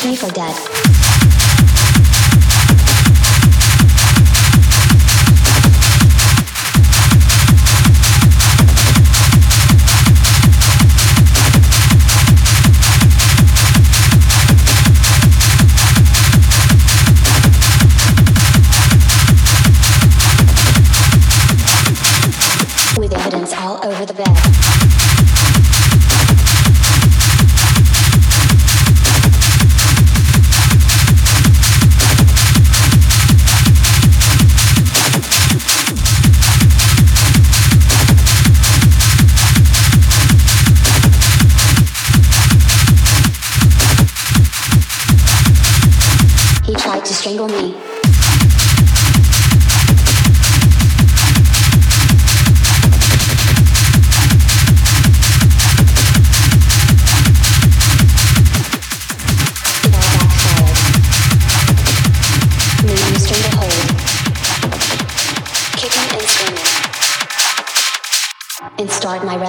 sneaker dad.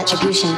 attribution.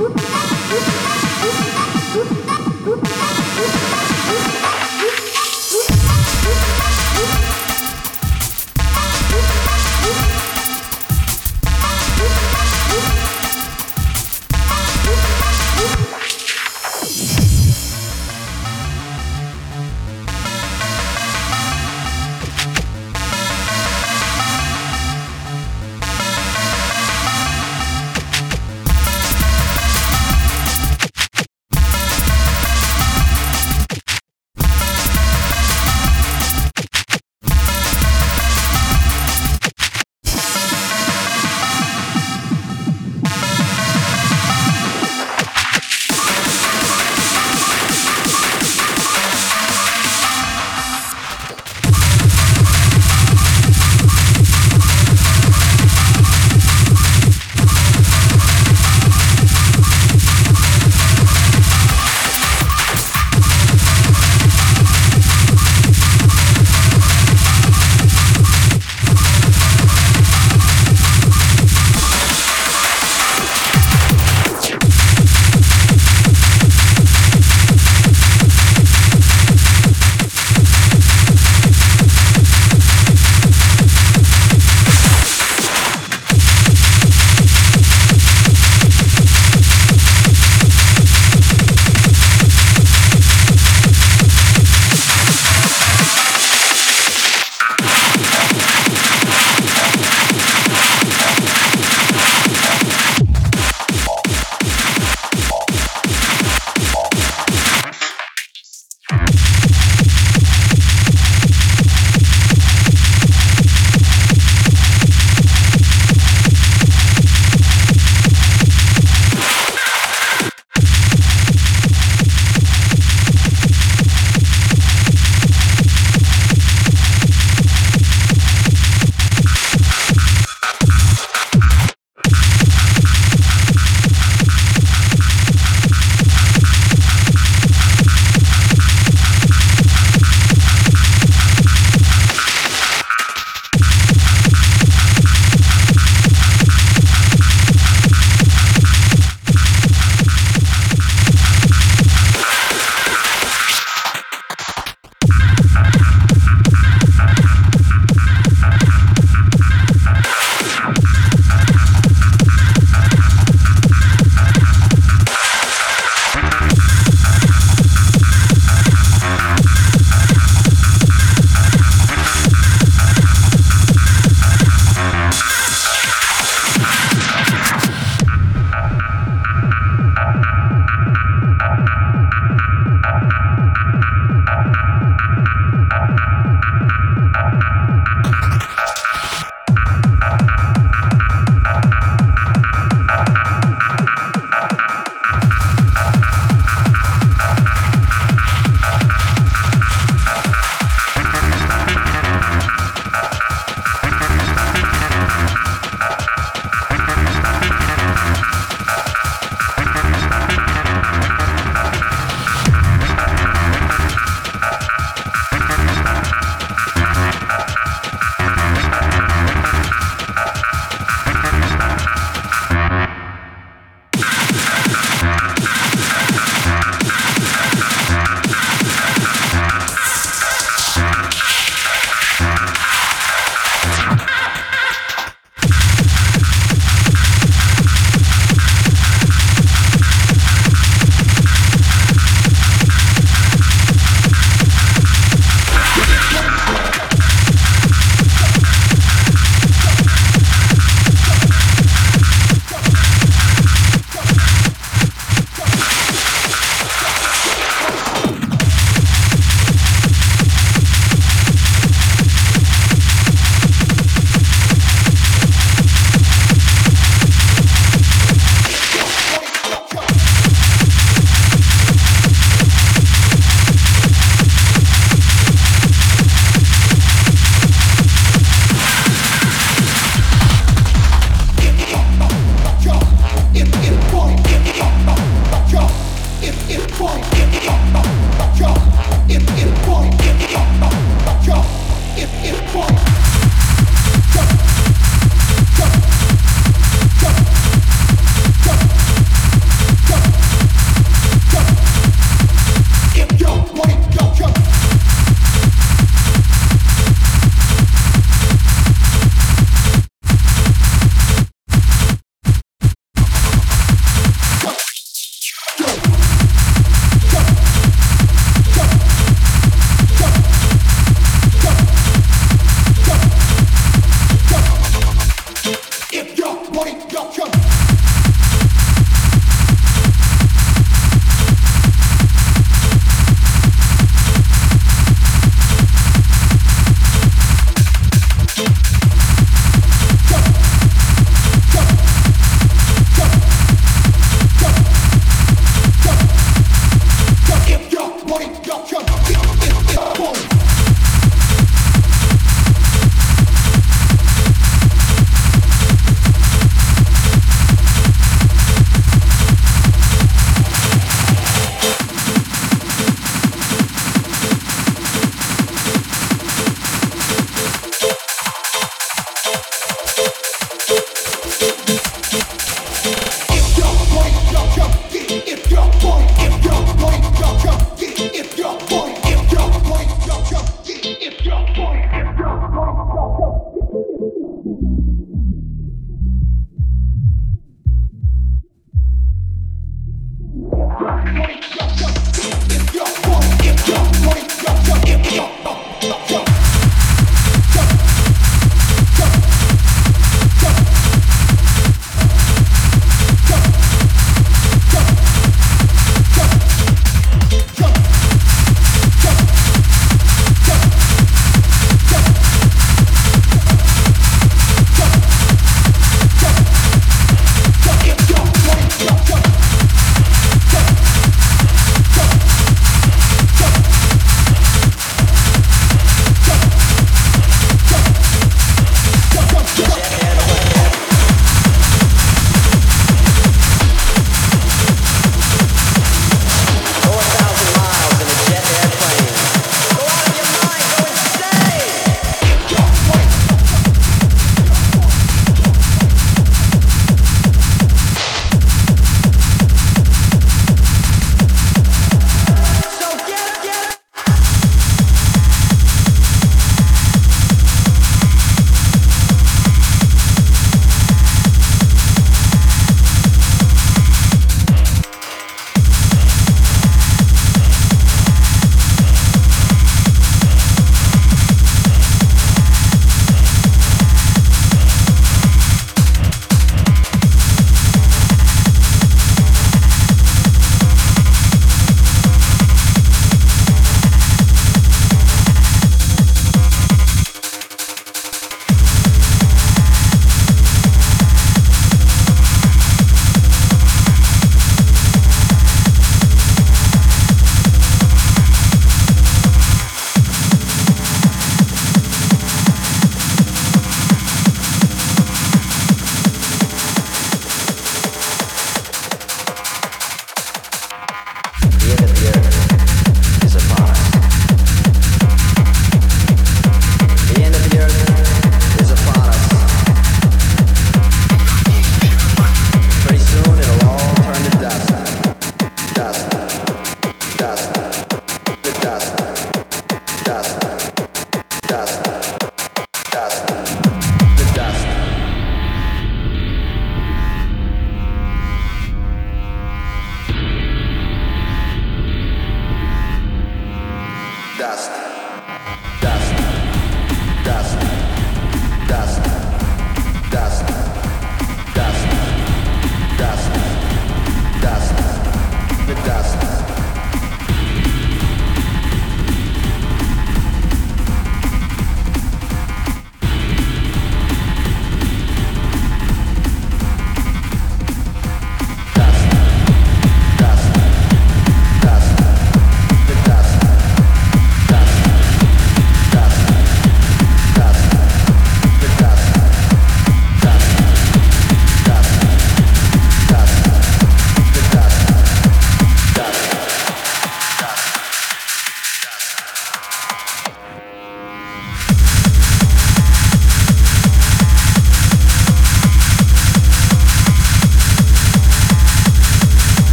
Oops.